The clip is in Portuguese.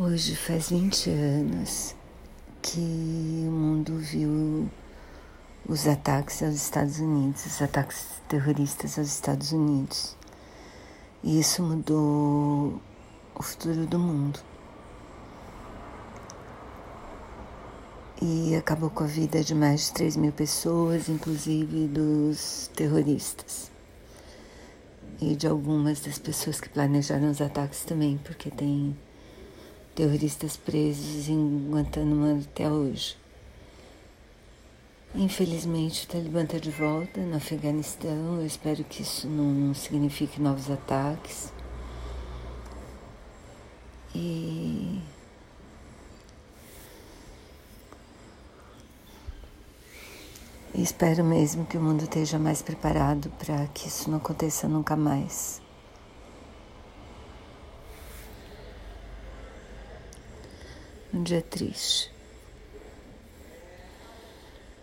Hoje faz 20 anos que o mundo viu os ataques aos Estados Unidos, os ataques terroristas aos Estados Unidos. E isso mudou o futuro do mundo. E acabou com a vida de mais de 3 mil pessoas, inclusive dos terroristas. E de algumas das pessoas que planejaram os ataques também, porque tem terroristas presos em Guantanamo até hoje. Infelizmente, o Talibã está de volta no Afeganistão. Eu espero que isso não signifique novos ataques. E. espero mesmo que o mundo esteja mais preparado para que isso não aconteça nunca mais. Um dia triste.